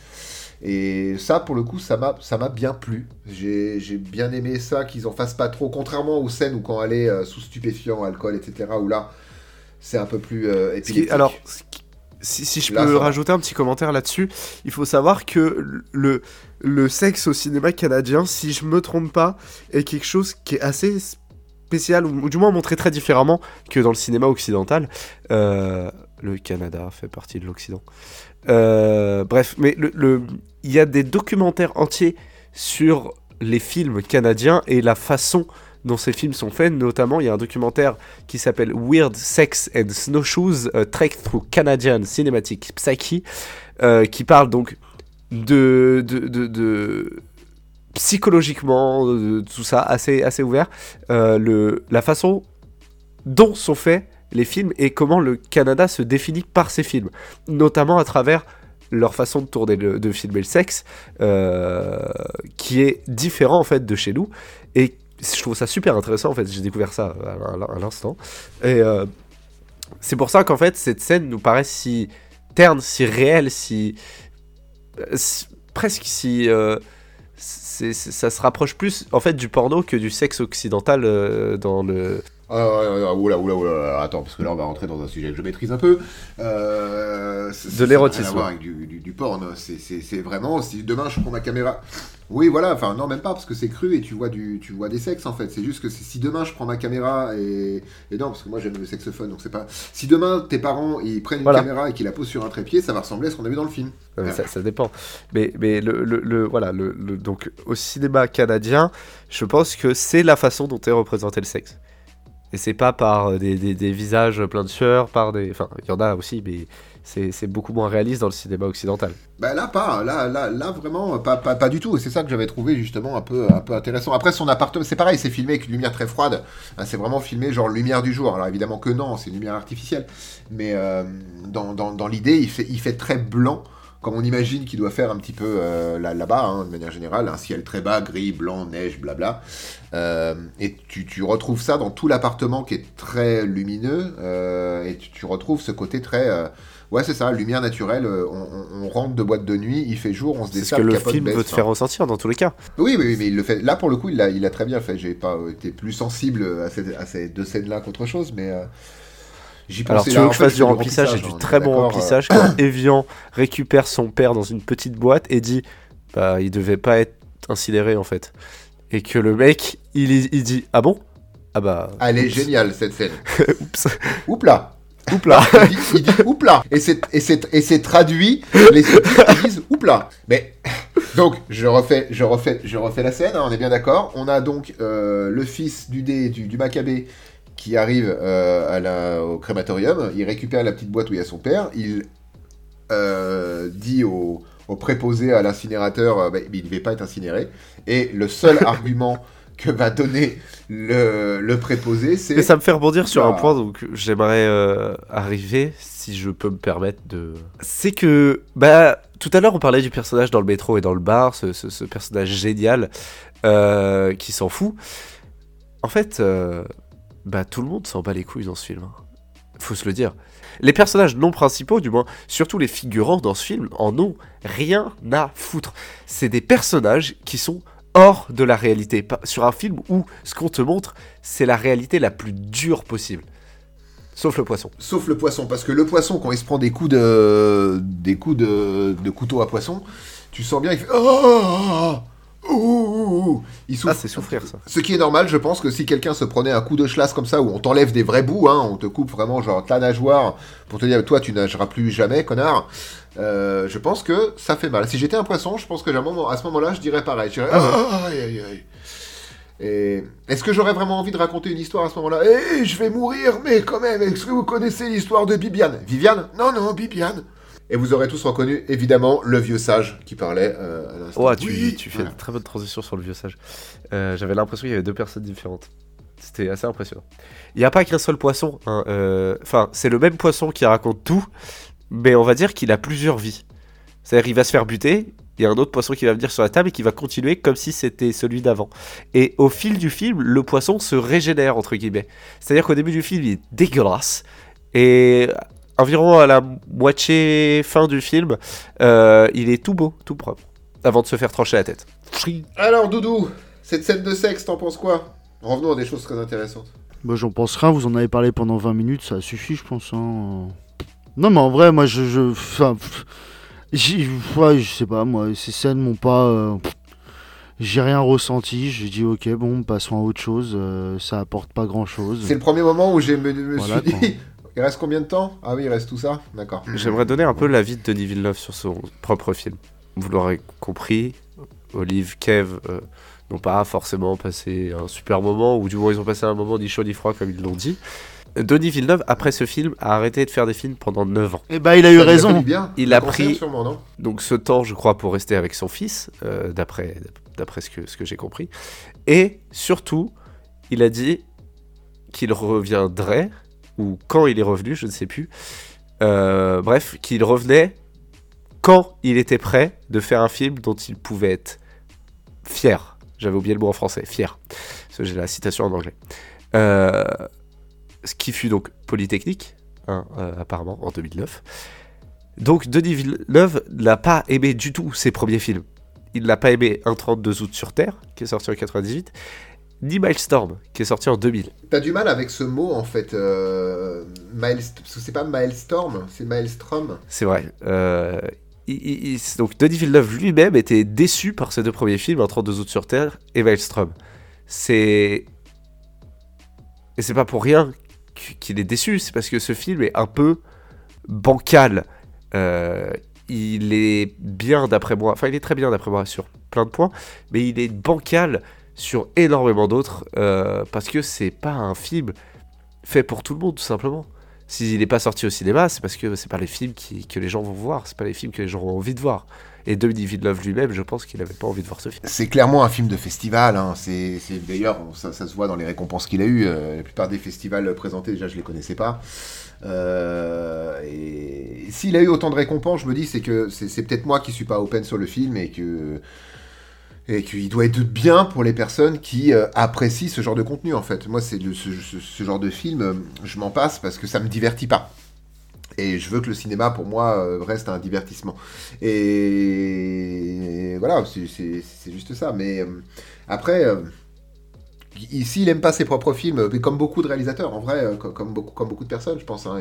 Et ça, pour le coup, ça m'a, ça m'a bien plu. J'ai, j'ai bien aimé ça, qu'ils en fassent pas trop, contrairement aux scènes où quand elle est euh, sous stupéfiant, alcool, etc., où là, c'est un peu plus euh, épileptique. alors, si, si je peux rajouter un petit commentaire là-dessus, il faut savoir que le, le sexe au cinéma canadien, si je me trompe pas, est quelque chose qui est assez spécial, ou, du moins montré très différemment que dans le cinéma occidental. Euh, le Canada fait partie de l'Occident. Euh, bref, mais le- le- il y a des documentaires entiers sur les films canadiens et la façon dont ces films sont faits. Notamment, il y a un documentaire qui s'appelle Weird Sex and Snowshoes, Trek Through Canadian Cinematic Psyche, euh, qui parle donc de- de- psychologiquement, de tout ça, assez, assez ouvert, euh, le, la façon dont sont faits les films et comment le Canada se définit par ces films, notamment à travers leur façon de tourner, le- de filmer le sexe, euh, qui est différent en fait de chez nous, et je trouve ça super intéressant en fait, j'ai découvert ça à, l'instant, et euh, c'est pour ça qu'en fait cette scène nous paraît si terne, si réelle, si, euh, si- presque si euh, ça se rapproche plus en fait du porno que du sexe occidental euh, dans le Ah, oula, oula, oula, attends, parce que là on va rentrer dans un sujet que je maîtrise un peu. Euh, De l'érotisme. avec du, du, du porn. C'est- C'est vraiment, si demain je prends ma caméra. Oui, voilà, enfin, non, même pas, parce que c'est cru et tu vois, du, tu vois des sexes en fait. C'est juste que si demain je prends ma caméra et. Et non, parce que moi j'aime le sexe fun, donc c'est pas. Si demain tes parents ils prennent une Voilà. caméra et qu'ils la posent sur un trépied, ça va ressembler à ce qu'on a vu dans le film. Non, mais ça, ça dépend. Mais, mais le, le, le- voilà, le, le- donc au cinéma canadien, je pense que c'est la façon dont est représenté le sexe. Et c'est pas par euh, des, visages pleins de sueur, par des. Enfin, il y en a aussi, mais c'est beaucoup moins réaliste dans le cinéma occidental. Bah là pas, là là là vraiment pas, pas, pas du tout. Et c'est ça que j'avais trouvé justement un peu un peu intéressant. Après son appartement, c'est pareil, c'est filmé avec une lumière très froide. C'est vraiment filmé genre lumière du jour. Alors évidemment que non, c'est une lumière artificielle. Mais euh, dans, dans, dans l'idée, il fait très blanc. Comme on imagine qu'il doit faire un petit peu euh, là- là-bas, hein, de manière générale, un ciel très bas, gris, blanc, neige, blabla. Euh, et tu, tu retrouves ça dans tout l'appartement qui est très lumineux, euh, et tu, tu retrouves ce côté très... ouais, c'est ça, lumière naturelle, on, on- on rentre de boîte de nuit, il fait jour, on se C'est ce que le film baisse, veut te faire ressentir dans tous les cas. Oui, oui, oui, mais il le fait. Là, pour le coup, il l'a il a très bien fait. J'ai pas été plus sensible à, cette- à ces deux scènes-là qu'autre chose, mais... J'y Alors tu veux que je fasse du remplissage et hein, du très bon d'accord, euh, remplissage quand Evian récupère son père dans une petite boîte et dit bah il devait pas être incinéré en fait. Et que le mec il, il dit ah bon? Ah bah. Elle est géniale, cette scène. Oups. Oups là Oups là. il dit, il dit oups là et c'est et c'est et c'est traduit les sous-titres ils disent oups là mais donc je refais je refais je refais la scène hein, on est bien d'accord on a donc euh, le fils du dé du, du Maccabée qui arrive euh, à la, au crématorium il récupère la petite boîte où il y a son père il euh, dit au, au préposé à l'incinérateur euh, bah, il ne devait pas être incinéré et le seul argument que va donner le, le préposé c'est Et ça me fait rebondir sur un Bah. point donc j'aimerais euh, arriver, si je peux me permettre de. C'est que bah tout à l'heure on parlait du personnage dans le métro et dans le bar, ce, ce- ce personnage génial euh, qui s'en fout. En fait, euh, bah tout le monde s'en bat les couilles dans ce film. hein. Faut se le dire. Les personnages non principaux, du moins, surtout les figurants dans ce film, en ont rien à foutre. C'est des personnages qui sont hors de la réalité. Sur un film où ce qu'on te montre, c'est la réalité la plus dure possible. Sauf le poisson. Sauf le poisson, parce que le poisson, quand il se prend des coups de, des coups de, de couteau à poisson, tu sens bien, il fait oh, ouh, ouh, ouh. il souffre. Ah, c'est souffrir ça. Ce qui est normal, je pense que si quelqu'un se prenait un coup de chlasse comme ça, où on t'enlève des vrais bouts, hein, on te coupe vraiment genre ta nageoire pour te dire toi tu nageras plus jamais, connard. euh, je pense que ça fait mal. Si j'étais un poisson, je pense que moment- à ce moment-là, je dirais pareil. Je dirais Ah, aïe, aïe, aïe. Et est-ce que j'aurais vraiment envie de raconter une histoire à ce moment-là? Eh, je vais mourir, mais quand même, est-ce que vous connaissez l'histoire de Bibiane? Viviane? Non, non, Bibiane. Et vous aurez tous reconnu, évidemment, le vieux sage qui parlait euh, à l'instant. Ouais, tu, Oui, tu fais voilà. une très bonne transition sur le vieux sage. Euh, J'avais l'impression qu'il y avait deux personnes différentes. C'était assez impressionnant. Il n'y a pas qu'un seul poisson. hein, euh, Enfin, c'est le même poisson qui raconte tout, mais on va dire qu'il a plusieurs vies. C'est-à-dire, il va se faire buter. Il y a un autre poisson qui va venir sur la table et qui va continuer comme si c'était celui d'avant. Et au fil du film, le poisson se régénère, entre guillemets. C'est-à-dire qu'au début du film, il est dégueulasse. Et environ à la moitié fin du film, euh, il est tout beau, tout propre. Avant de se faire trancher la tête. Alors, Doudou, cette scène de sexe, t'en penses quoi? Revenons à des choses très intéressantes. Bah, j'en pense rien, vous en avez parlé pendant 20 minutes, ça suffit, je pense. hein. Non, mais en vrai, moi, je. je enfin, ouais, je sais pas, moi, ces scènes m'ont pas. euh, j'ai rien ressenti, j'ai dit, ok, bon, passons à autre chose, euh, ça apporte pas grand chose. C'est le premier moment où je me, me Voilà, suis quoi. dit, il reste combien de temps? Ah oui, il reste tout ça? D'accord. J'aimerais donner un peu l'avis de Denis Villeneuve sur son propre film. Vous l'aurez compris, Olive, Kev euh, n'ont pas forcément passé un super moment, ou du moins ils ont passé un moment ni chaud ni froid comme ils l'ont dit. Denis Villeneuve, après ce film, a arrêté de faire des films pendant 9 ans. Et bah, il a eu raison. bien. Il a pris- sûrement, non? Donc ce temps, je crois, pour rester avec son fils, euh, d'après d'après ce que, ce que j'ai compris. Et surtout, il a dit qu'il reviendrait, ou quand il est revenu, je ne sais plus. Euh, bref, qu'il revenait quand il était prêt de faire un film dont il pouvait être fier. J'avais oublié le mot en français, fier. J'ai la citation en anglais. Euh, ce qui fut donc Polytechnique, hein, euh, apparemment, en 2009. Donc Denis Villeneuve n'a pas aimé du tout ses premiers films. Il n'a pas aimé Un 32 août sur Terre, qui est sorti en 98, ni Milestorm, qui est sorti en 2000. T'as du mal avec ce mot en fait, euh, Miles, parce que c'est pas Milestorm, c'est Maelstrom. C'est vrai. Euh, il- il- donc Denis Villeneuve lui-même était déçu par ses deux premiers films, Un 32 août sur Terre et Maelstrom. C'est... Et c'est pas pour rien qu- qu'il est déçu, c'est parce que ce film est un peu bancal. Euh, il est bien d'après moi, enfin il est très bien d'après moi sur plein de points, mais il est bancal sur énormément d'autres, euh, parce que c'est pas un film fait pour tout le monde tout simplement. S'il n'est pas sorti au cinéma, c'est parce que c'est pas les films qui- que les gens vont voir, c'est pas les films que les gens ont envie de voir. Et Denis Villeneuve lui-même, je pense qu'il avait pas envie de voir ce film. C'est clairement un film de festival. Hein. C'est, d'ailleurs, ça, se voit dans les récompenses qu'il a eues. Euh, la plupart des festivals présentés, déjà, je les connaissais pas. Euh, et s'il a eu autant de récompenses, je me dis, c'est que c'est peut-être moi qui suis pas open sur le film et que et qu'il doit être bien pour les personnes qui euh, apprécient ce genre de contenu. En fait, moi, c'est ce, genre de film, euh, je m'en passe parce que ça me divertit pas. Et je veux que le cinéma, pour moi, euh, reste un divertissement. Et voilà, c'est- juste ça. Mais après, ici, il aime pas ses propres films, mais comme beaucoup de réalisateurs, en vrai, co- comme, beaucoup, comme beaucoup de personnes, je pense. Hein,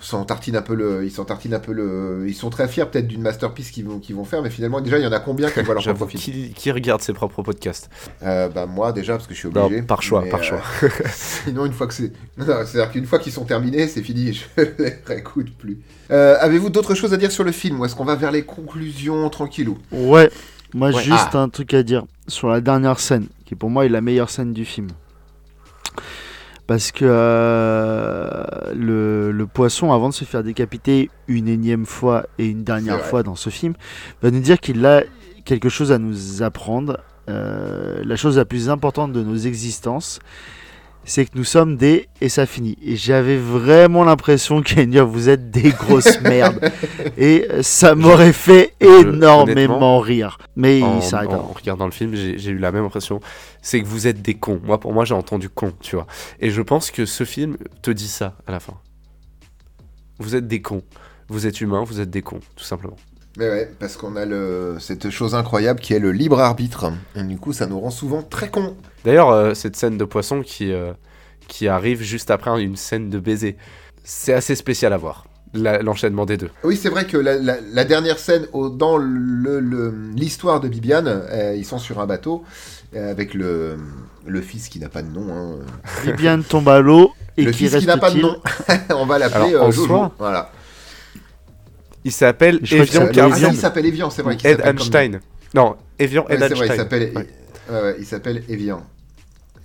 s'en tartinent un peu le, ils s'en tartinent un peu le, ils sont très fiers peut-être d'une masterpiece qu'ils vont, qu'ils vont faire, mais finalement, déjà, il y en a combien qui voient leur J'avoue, propre film qui, qui regarde ses propres podcasts Euh, Bah moi déjà parce que je suis Non, obligé. par choix, mais, par euh, choix. Sinon, une fois que c'est. C'est-à-dire qu'une fois qu'ils sont terminés, c'est fini, je les réécoute plus. Euh, Avez-vous d'autres choses à dire sur le film ou est-ce qu'on va vers les conclusions tranquillou Ouais, moi Ouais. juste Ah. un truc à dire sur la dernière scène, qui pour moi est la meilleure scène du film. Parce que euh, le, le poisson, avant de se faire décapiter une énième fois et une dernière fois dans ce film, va nous dire qu'il a quelque chose à nous apprendre. Euh, la chose la plus importante de nos existences, c'est que nous sommes des et ça finit. Et j'avais vraiment l'impression dire vous êtes des grosses merdes. Et ça m'aurait fait énormément rire. Mais en, il s'arrête en là. regardant le film, j'ai j'ai eu la même impression. C'est que vous êtes des cons. Moi, pour moi, j'ai entendu con, tu vois. Et je pense que ce film te dit ça à la fin. Vous êtes des cons. Vous êtes humains, vous êtes des cons, tout simplement. Mais ouais, parce qu'on a le... cette chose incroyable qui est le libre arbitre. Et du coup, ça nous rend souvent très cons. D'ailleurs, euh, cette scène de poisson qui, euh, qui arrive juste après une scène de baiser, c'est assez spécial à voir. L'enchaînement des deux. Oui, c'est vrai que la, la- la dernière scène au- dans le- le- l'histoire de Bibiane, euh, ils sont sur un bateau euh, avec le, le fils qui n'a pas de nom. hein. Viviane tombe à l'eau et le qui fils qui n'a pas de nom. On va l'appeler euh, Jojo. soi, Voilà. Il s'appelle Evian Ah, Carlsen. il s'appelle Evian, c'est vrai. Ed comme- Einstein. Non, Evian Ouais, Ed c'est vrai, il Einstein. s'appelle Ouais. ouais, ouais, il s'appelle Evian.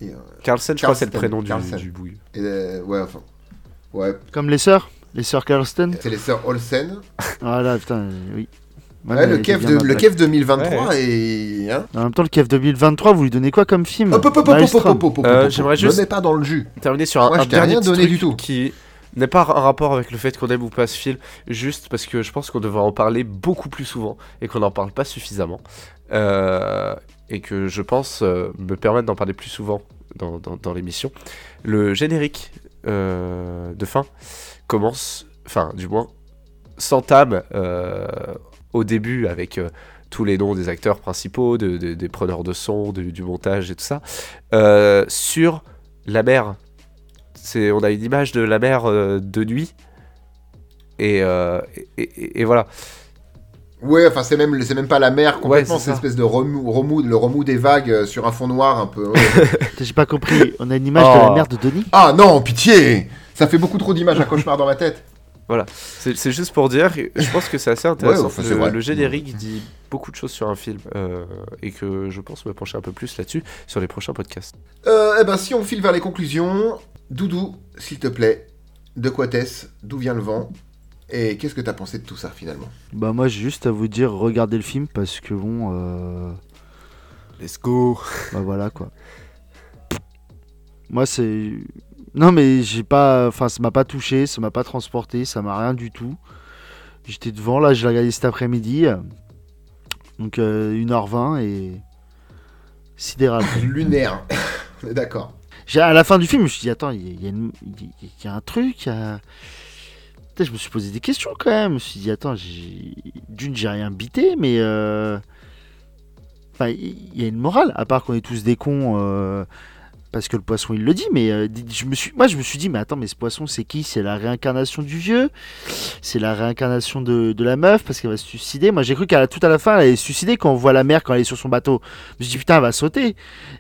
Et, euh, Carlsen, je crois que c'est le prénom du, du bouillon. et, euh, ouais, enfin. Ouais, Comme les sœurs Les sœurs Carlston c'est les sœurs Olsen. Voilà, putain, euh, oui. Ouais, Ouais, le, bien de, le KEF 2023 Ouais. et. Hein En même temps, le KEF 2023, vous lui donnez quoi comme film Euh, j'aimerais juste- Me mets pas dans le jus. Terminer sur un, Moi, un dernier rien donné truc du tout. qui n'est pas un rapport avec le fait qu'on aime ou pas ce film, juste parce que je pense qu'on devrait en parler beaucoup plus souvent et qu'on n'en parle pas suffisamment. Euh, et que je pense euh, me permettre d'en parler plus souvent dans, l'émission. Le générique euh, de fin commence, enfin du moins, s'entame au début avec tous les noms des acteurs principaux, de- de- des preneurs de son, de- du montage et tout ça, sur la mer. C'est, on a une image de la mer euh, de nuit. Et, euh, et, et- et voilà. Ouais, enfin, c'est même, c'est même pas la mer complètement, c'est c'est espèce de remous, remous- le remous des vagues euh, sur un fond noir un peu. ouais. J'ai pas compris. On a une image de Oh. la mère de Denis? Ah non, pitié Ça fait beaucoup trop d'images à cauchemar dans ma tête. C'est, c'est juste pour dire, je pense que c'est assez intéressant. Ouais, enfin, le, générique dit beaucoup de choses sur un film. euh, et que je pense me pencher un peu plus là-dessus sur les prochains podcasts. Eh ben, si on file vers les conclusions, Doudou, s'il te plaît, de quoi t'es-ce D'où vient le vent Et qu'est-ce que t'as pensé de tout ça finalement? Bah, moi, j'ai juste à vous dire, regardez le film parce que bon. Euh... Let's go Bah, voilà quoi. Moi, c'est. Non, mais j'ai pas. Enfin, ça m'a pas touché, ça m'a pas transporté, ça m'a rien du tout. J'étais devant, là, je l'ai regardé cet après-midi. Donc, euh, 1h20 et. Sidéral. Lunaire. On est d'accord. À la fin du film, je me suis dit, attends, il y, a- un truc. je me suis posé des questions quand même. Je me suis dit, attends, d'une, j'ai rien bité, mais. euh, enfin, il y a une morale, à part qu'on est tous des cons. euh, parce que le poisson il le dit, mais euh, je me suis, moi je me suis dit, mais attends, mais ce poisson c'est qui? C'est la réincarnation du vieux? C'est la réincarnation de, de la meuf parce qu'elle va se suicider? Moi j'ai cru qu'à tout à la fin elle allait se suicider quand on voit la mère quand elle est sur son bateau. Je me suis dit, putain, elle va sauter.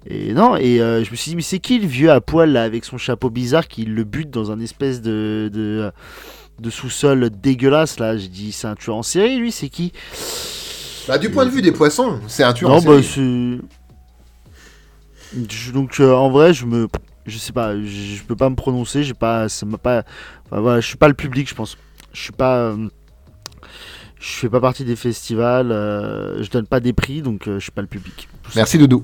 Et non, et euh, je me suis dit, mais c'est qui le vieux à poil là avec son chapeau bizarre qui le bute dans un espèce de. de de sous-sol dégueulasse là, j'ai dit c'est un tueur en série lui, c'est qui? Bah, du point de vue des poissons, c'est un tueur Non en bah série. Donc euh, en vrai je me je sais pas, je, je peux pas me prononcer, j'ai pas ça m'a pas enfin, voilà, je suis pas le public je pense. Je suis pas euh, je fais pas partie des festivals, euh, je donne pas des prix donc euh, je suis pas le public. Merci Doudou.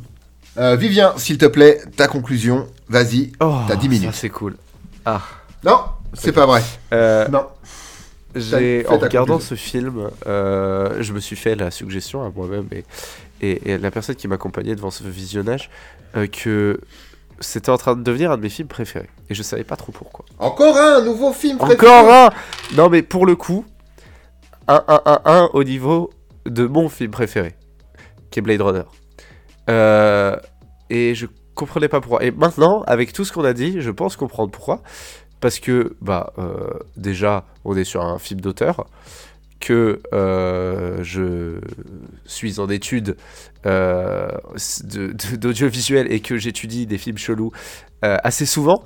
Euh, Vivien, s'il te plaît, ta conclusion, vas-y. Oh, T'as 10 minutes. C'est cool. Ah. Non, c'est pas vrai. Euh, Non. En regardant conclusion. ce film, euh, je me suis fait la suggestion à moi-même et, et, et la personne qui m'accompagnait devant ce visionnage euh, que c'était en train de devenir un de mes films préférés. Et je savais pas trop pourquoi. Encore un nouveau film préféré. Encore un Non mais pour le coup, un, un, un, un au niveau de mon film préféré, qui est Blade Runner. Euh, et je comprenais pas pourquoi. Et maintenant, avec tout ce qu'on a dit, je pense comprendre pourquoi. Parce que, bah, euh, déjà, on est sur un film d'auteur, que euh, je suis en études euh, d'audiovisuel et que j'étudie des films chelous euh, assez souvent.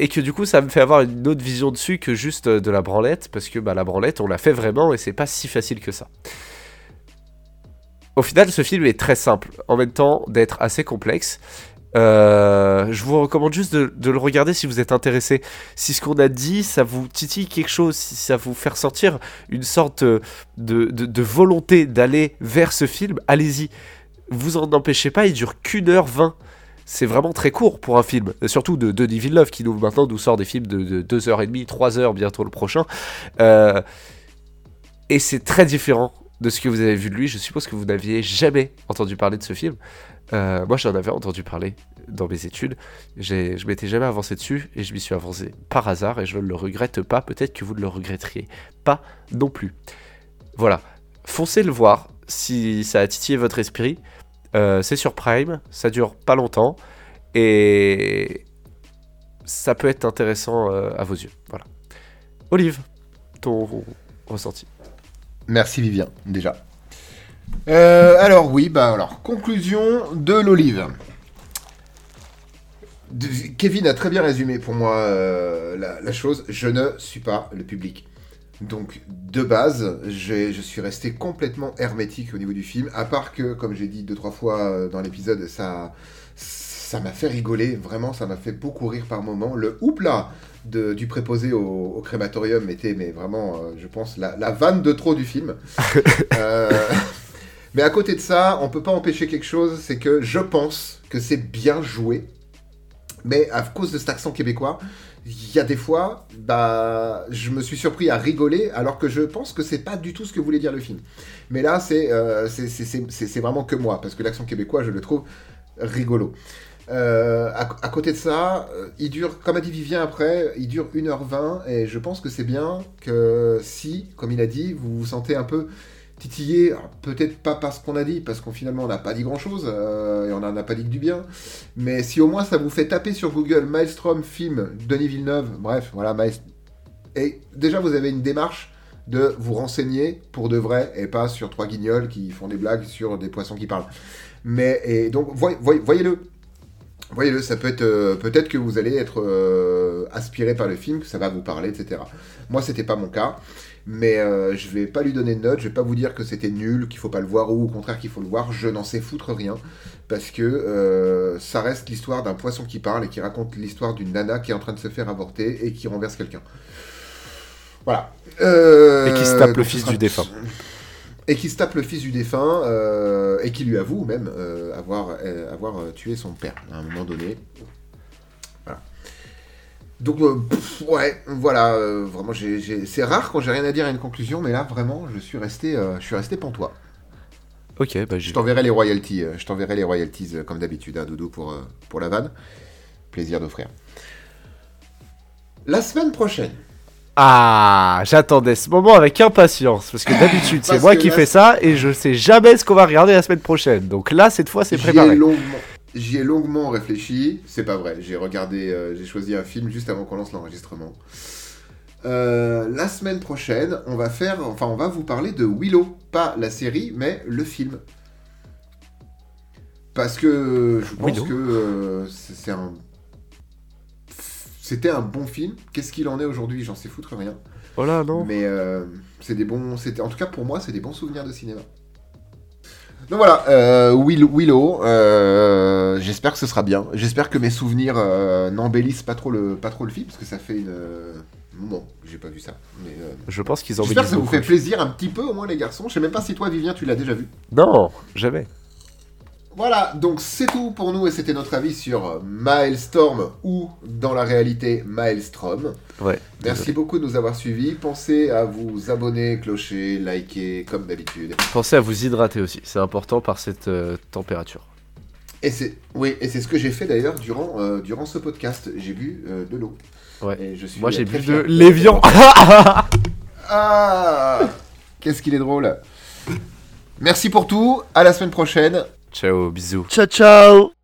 Et que du coup, ça me fait avoir une autre vision dessus que juste de la branlette, parce que bah, la branlette, on l'a fait vraiment et c'est pas si facile que ça. Au final, ce film est très simple, en même temps d'être assez complexe. Euh, je vous recommande juste de, le regarder si vous êtes intéressé. Si ce qu'on a dit, ça vous titille quelque chose, si ça vous fait ressentir une sorte euh, de, volonté d'aller vers ce film, allez-y. Vous en empêchez pas, il dure qu'une heure vingt. C'est vraiment très court pour un film, surtout de Denis Villeneuve qui nous maintenant nous sort des films de, de 2h30, 3h bientôt le prochain. Euh, et c'est très différent de ce que vous avez vu de lui. Je suppose que vous n'aviez jamais entendu parler de ce film. Euh, moi, j'en avais entendu parler dans mes études. Je m'étais jamais avancé dessus et je m'y suis avancé par hasard et je ne le regrette pas. Peut-être que vous ne le regretteriez pas non plus. Voilà, foncez le voir si ça a titillé votre esprit. Euh, c'est sur Prime, ça dure pas longtemps et ça peut être intéressant euh, à vos yeux. Voilà. Olive, ton ressenti. Merci Vivien, déjà. Euh, alors oui, bah alors, conclusion de l'olive. Kevin a très bien résumé pour moi euh, la, la chose. Je ne suis pas le public. Donc, de base, je suis resté complètement hermétique au niveau du film, à part que, comme j'ai dit deux, trois fois euh, dans l'épisode, ça ça m'a fait rigoler, vraiment, ça m'a fait beaucoup rire par moments. Le houpla de, du préposé au, au crématorium était, mais vraiment, euh, je pense, la, la vanne de trop du film. Euh, mais à côté de ça, on peut pas empêcher quelque chose, c'est que je pense que c'est bien joué, mais à cause de cet accent québécois, il y a des fois, bah, je me suis surpris à rigoler, alors que je pense que c'est pas du tout ce que voulait dire le film. Mais là, c'est euh, vraiment que moi, parce que l'accent québécois, je le trouve rigolo. Euh, à, à côté de ça, euh, il dure, comme a dit Vivien après, il dure 1h20 et je pense que c'est bien que si, comme il a dit, vous vous sentez un peu titillé, peut-être pas parce qu'on a dit, parce qu'on finalement on n'a pas dit grand-chose euh, et on n'en a pas dit que du bien, mais si au moins ça vous fait taper sur Google Maelstrom film Denis Villeneuve, bref, voilà, Maelst- et déjà vous avez une démarche de vous renseigner pour de vrai et pas sur trois guignols qui font des blagues sur des poissons qui parlent. Mais et donc voy- voy- voyez-le, Voyez-le, ça peut être euh, peut-être que vous allez être euh, aspiré par le film, que ça va vous parler, etc. Moi, c'était pas mon cas, mais euh, je vais pas lui donner de note, je vais pas vous dire que c'était nul, qu'il faut pas le voir ou au contraire qu'il faut le voir. Je n'en sais foutre rien parce que euh, ça reste l'histoire d'un poisson qui parle et qui raconte l'histoire d'une nana qui est en train de se faire avorter et qui renverse quelqu'un. Voilà. Euh, Et qui se tape le ce fils du défunt. et qui se tape le fils du défunt euh, et qui lui avoue même euh, avoir, euh, avoir euh, tué son père à un moment donné. Donc, euh, pff, ouais, voilà, euh, vraiment, j'ai- c'est rare quand j'ai rien à dire à une conclusion, mais là, vraiment, je suis resté, euh, je suis resté pantois. Ok, bah Je t'enverrai les royalties, je t'enverrai les royalties comme d'habitude, à Doudou, pour, pour la vanne. Plaisir d'offrir. La semaine prochaine, Ah, j'attendais ce moment avec impatience parce que d'habitude c'est moi que qui fais ça et je sais jamais ce qu'on va regarder la semaine prochaine. Donc là, cette fois, c'est préparé. longuement, j'y ai longuement réfléchi. C'est pas vrai. J'ai regardé, euh, j'ai choisi un film juste avant qu'on lance l'enregistrement. Euh, la semaine prochaine, on va faire, enfin, on va vous parler de Willow, pas la série, mais le film. Parce que je pense Willow. que euh, c'est un, c'était un bon film. Qu'est-ce qu'il en est aujourd'hui? J'en sais foutre rien. Oh là, non. Mais c'est des bons. C'était en tout cas pour moi, c'est des bons souvenirs de cinéma. Donc voilà, euh, Will- Willow. euh, J'espère que ce sera bien. J'espère que mes souvenirs euh, n'embellissent pas trop le pas trop le film parce que ça fait une euh, que j'ai pas vu ça. Mais euh, Je pense qu'ils j'espère que ça vous fait plaisir un petit peu au moins les garçons. Je sais même pas si toi Vivien tu l'as déjà vu. Non, jamais. Voilà, donc c'est tout pour nous et c'était notre avis sur Milestorm ou dans la réalité Maelstrom. Ouais. Merci beaucoup de nous avoir suivis. Pensez à vous abonner, clocher, liker comme d'habitude. Pensez à vous hydrater aussi. C'est important par cette euh, température. Et c'est oui, et c'est ce que j'ai fait d'ailleurs durant euh, durant ce podcast. J'ai bu euh, de l'eau. Ouais. Et je suis Moi, j'ai bu de l'évian. Ah Qu'est-ce qu'il est drôle. Merci pour tout. À la semaine prochaine. Ciao, bisous. Ciao ciao